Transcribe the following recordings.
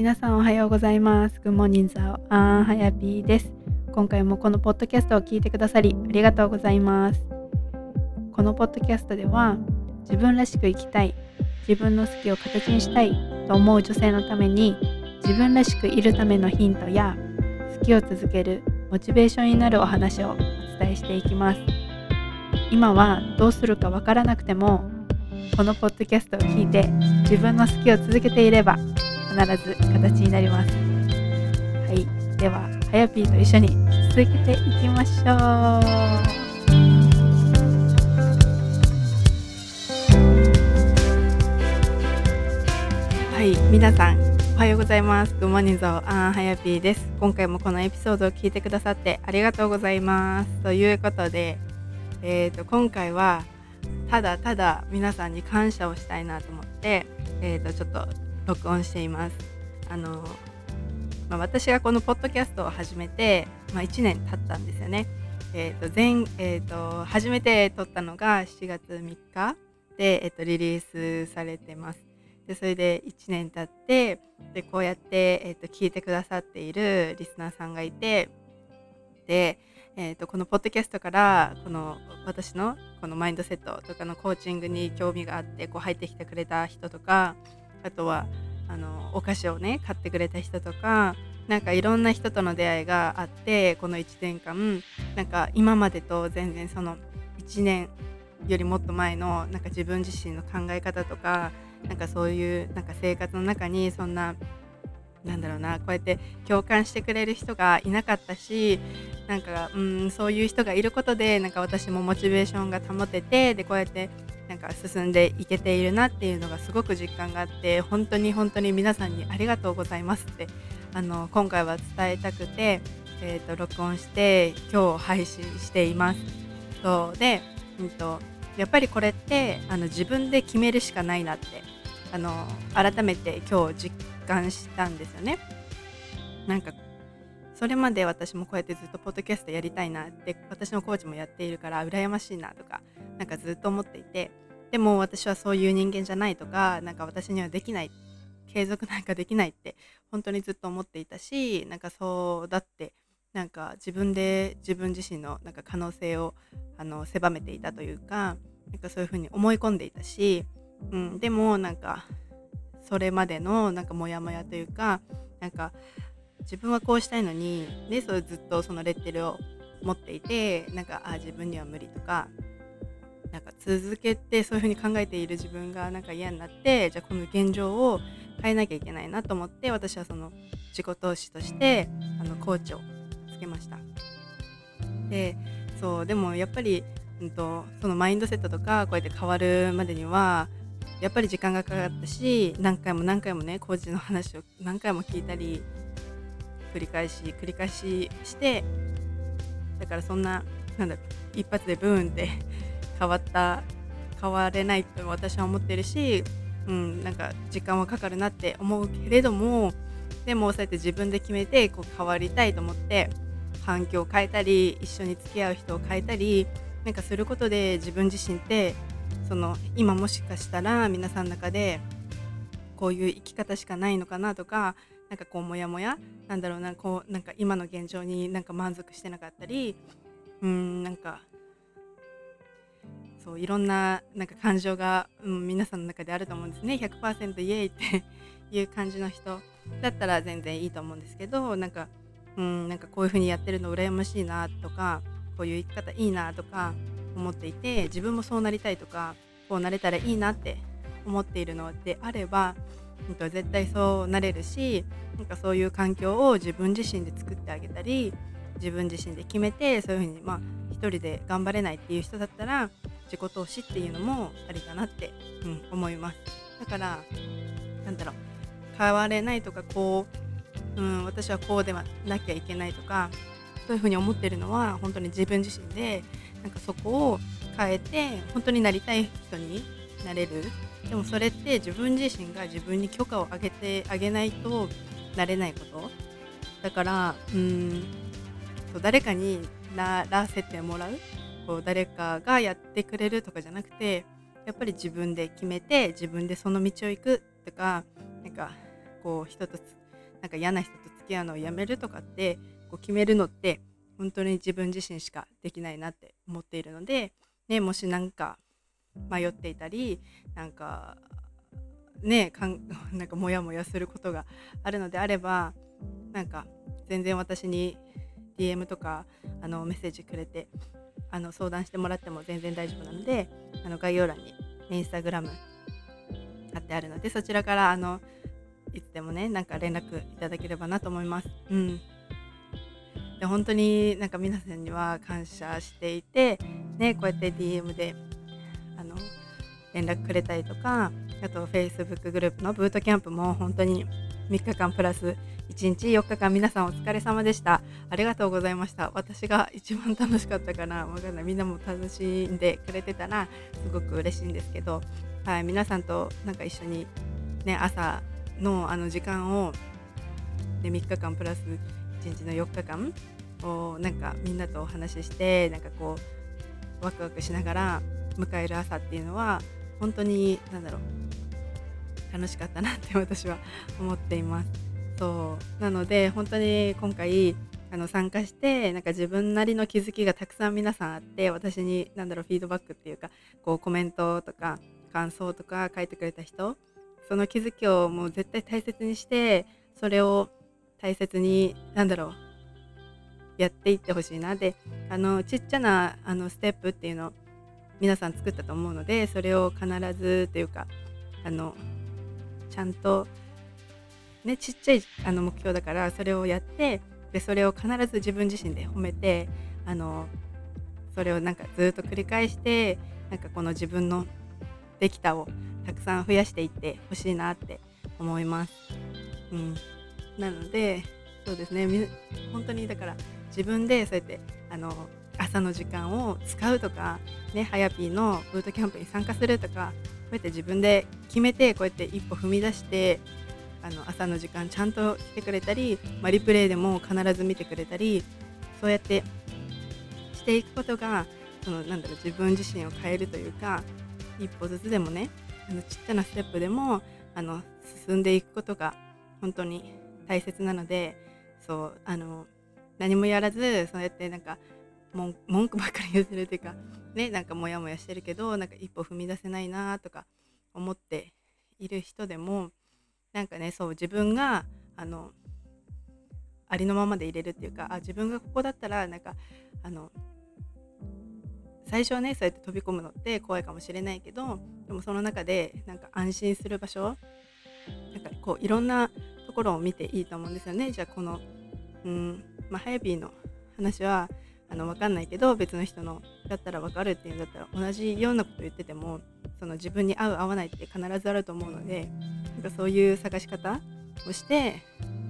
皆さんおはようございます。グモニンザオアンハヤピーです。今回もこのポッドキャストを聞いてくださりありがとうございます。このポッドキャストでは自分らしく生きたい、自分の好きを形にしたいと思う女性のために自分らしくいるためのヒントや好きを続けるモチベーションになるお話をお伝えしていきます。今はどうするかわからなくてもこのポッドキャストを聞いて自分の好きを続けていれば必ず形になります。はい、でははやぴーと一緒に続けていきましょう。はい、皆さんおはようございます。グモニゾーアンハヤピーです。今回もこのエピソードを聞いてくださってありがとうございます。ということで、えーと、今回はただただ皆さんに感謝をしたいなと思って、えー、とちょっと録音しています。あのまあ、私がこのポッドキャストを始めて、まあ、1年経ったんですよね。えーと前えーと、初めて撮ったのが7月3日で、えーと、リリースされてます。でそれで1年経ってでこうやって、えーと聞いてくださっているリスナーさんがいてでえーと、このポッドキャストからこの私のこのマインドセットとかのコーチングに興味があってこう入ってきてくれた人とかあとはあのお菓子をね買ってくれた人とかなんかいろんな人との出会いがあってこの1年間なんか今までと全然その1年よりもっと前のなんか自分自身の考え方とかなんかそういうなんか生活の中にそんななんだろうなこうやって共感してくれる人がいなかったしなんかうんそういう人がいることでなんか私もモチベーションが保ててでこうやってなんか進んでいけているなっていうのがすごく実感があって本当に本当に皆さんにありがとうございますってあの今回は伝えたくて、えーと、録音して今日配信しています。そうで、うんと、やっぱりこれってあの自分で決めるしかないなってあの改めて今日実感したんですよね。なんかそれまで私もこうやってずっとポッドキャストやりたいなって私のコーチもやっているから羨ましいなとかなんかずっと思っていてでも私はそういう人間じゃないとかなんか私にはできない継続なんかできないって本当にずっと思っていたしなんかそうだってなんか自分で自分自身のなんか可能性をあの狭めていたというかなんかそういうふうに思い込んでいたし、うん、でもなんかそれまでのなんかモヤモヤというかなんか自分はこうしたいのにでそれずっとそのレッテルを持っていてなんかあ自分には無理とかなんか続けてそういうふうに考えている自分がなんか嫌になってじゃあこの現状を変えなきゃいけないなと思って私はその自己投資としてあのコーチをつけました。でそうでもやっぱり、うんと、そのマインドセットとかこうやって変わるまでにはやっぱり時間がかかったし何回も何回もねコーチの話を何回も聞いたり繰り返し繰り返ししてだからそんななんだ一発でブーンって変わった変われないと私は思ってるし、うん、なんか時間はかかるなって思うけれどもでもそうやって自分で決めてこう変わりたいと思って環境を変えたり一緒に付き合う人を変えたりなんかすることで自分自身ってその今もしかしたら皆さんの中でこういう生き方しかないのかなとかなんかこうモヤモヤなんだろうなこうなんか今の現状になんか満足してなかったりうんなんかそういろんななんか感情が、うん、皆さんの中であると思うんですね。100%イエーイっていう感じの人だったら全然いいと思うんですけどなんかうんなんかこういう風にやってるの羨ましいなとかこういう生き方いいなとか思っていて自分もそうなりたいとかこうなれたらいいなって思っているのであれば絶対そうなれるしなんかそういう環境を自分自身で作ってあげたり自分自身で決めてそういうふうにまあ一人で頑張れないっていう人だったら自己投資っていうのもありかなって、うん、思います。だからなんだろう変われないとかこう、うん、私はこうではなきゃいけないとかそういうふうに思ってるのは本当に自分自身でなんかそこを変えて本当になりたい人になれる。でもそれって自分自身が自分に許可をあげてあげないとなれないこと。だからうん誰かにならせてもらう。こう誰かがやってくれるとかじゃなくてやっぱり自分で決めて自分でその道を行くとかなんかこう人となんか嫌な人と付き合うのをやめるとかってこう決めるのって本当に自分自身しかできないなって思っているので、ね、もし何か迷っていたりなんかねかん なんかモヤモヤすることがあるのであればなんか全然私に DM とかあのメッセージくれてあの相談してもらっても全然大丈夫なのであの概要欄に、インスタグラム貼ってあるのでそちらからあのいつでもねなんか連絡いただければなと思います。うんで本当になんか皆さんには感謝していて、ね、こうやって DM であの連絡くれたりとかあと Facebook グループのブートキャンプも本当に3日間プラス1日4日間皆さんお疲れ様でしたありがとうございました。私が一番楽しかったかな。わかんない。みんなも楽しんでくれてたらすごく嬉しいんですけど、はい、皆さんとなんか一緒にね朝のあの時間をで3日間プラス1日の4日間をなんかみんなとお話ししてなんかこうワクワクしながら迎える朝っていうのは本当に何だろう。楽しかったなって私は思っています。そう。なので本当に今回あの参加してなんか自分なりの気づきがたくさん皆さんあって私に何だろうフィードバックっていうかこうコメントとか感想とか書いてくれた人その気づきをもう絶対大切にしてそれを大切に何だろうやっていってほしいな。であのちっちゃなあのステップっていうのを皆さん作ったと思うのでそれを必ずというかあのちゃんとねちっちゃいあの目標だからそれをやってでそれを必ず自分自身で褒めてあのそれをなんかずっと繰り返してなんかこの自分のできたをたくさん増やしていってほしいなって思います。うん、なのでそうですね本当にだから自分でそうやってあの朝の時間を使うとかねはやぴーのブートキャンプに参加するとかこうやって自分で決めてこうやって一歩踏み出してあの朝の時間ちゃんと来てくれたり、まあ、リプレイでも必ず見てくれたりそうやってしていくことがそのなんだろう自分自身を変えるというか一歩ずつでもねあのちっちゃなステップでもあの進んでいくことが本当に大切なのでそうあの何もやらずそうやってなんか文句ばっかり言ってるというかねなんかモヤモヤしてるけどなんか一歩踏み出せないなとか思っている人でもなんかねそう自分があのありのままで入れるっていうかあ自分がここだったらなんかあの最初はねそうやって飛び込むのって怖いかもしれないけどでもその中でなんか安心する場所なんかこういろんなところを見ていいと思うんですよね。じゃあこのうんまあ、ハヤピーの話はあの分かんないけど別の人のだったら分かるっていうんだったら同じようなこと言っててもその自分に合う合わないって必ずあると思うのでなんかそういう探し方をして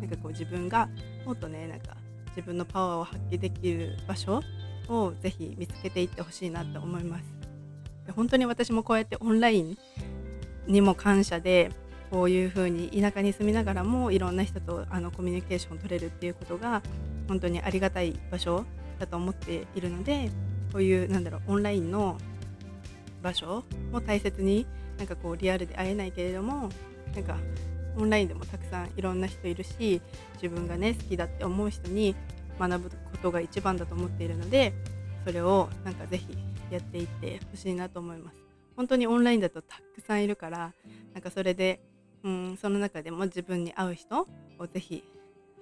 なんかこう自分がもっとねなんか自分のパワーを発揮できる場所をぜひ見つけていってほしいなと思います。で本当に私もこうやってオンラインにも感謝でこういう風に田舎に住みながらもいろんな人とあのコミュニケーションを取れるっていうことが本当にありがたい場所だと思っているのでこういうなんだろうオンラインの場所も大切になんかこうリアルで会えないけれどもなんかオンラインでもたくさんいろんな人いるし自分がね好きだって思う人に学ぶことが一番だと思っているのでそれをなんかぜひやっていってほしいなと思います。本当にオンラインだとたくさんいるからなんかそれでうんその中でも自分に合う人をぜひ、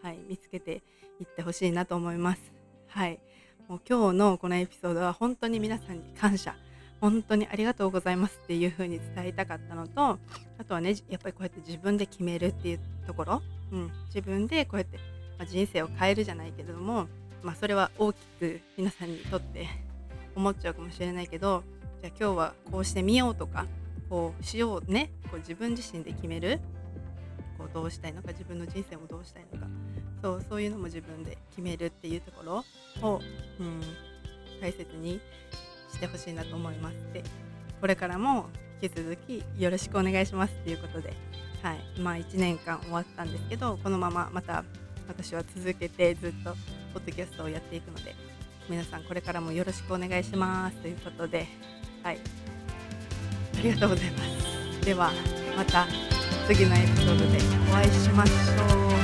はい、見つけていってほしいなと思います。はい、もう今日のこのエピソードは本当に皆さんに感謝。本当にありがとうございますっていう風に伝えたかったのとあとはねやっぱりこうやって自分で決めるっていうところ、うん、自分でこうやって、まあ、人生を変えるじゃないけれども、まあ、それは大きく皆さんにとって思っちゃうかもしれないけどじゃあ今日はこうしてみようとかこうしようね。こう自分自身で決める。こうどうしたいのか自分の人生もどうしたいのか。そうそういうのも自分で決めるっていうところを、うん、大切にしてほしいなと思います。でこれからも引き続きよろしくお願いしますっていうことで、はいまあ、1年間終わったんですけどこのまままた私は続けてずっとポッドキャストをやっていくので皆さんこれからもよろしくお願いしますということではい。ありがとうございます。ではまた次のエピソードでお会いしましょう。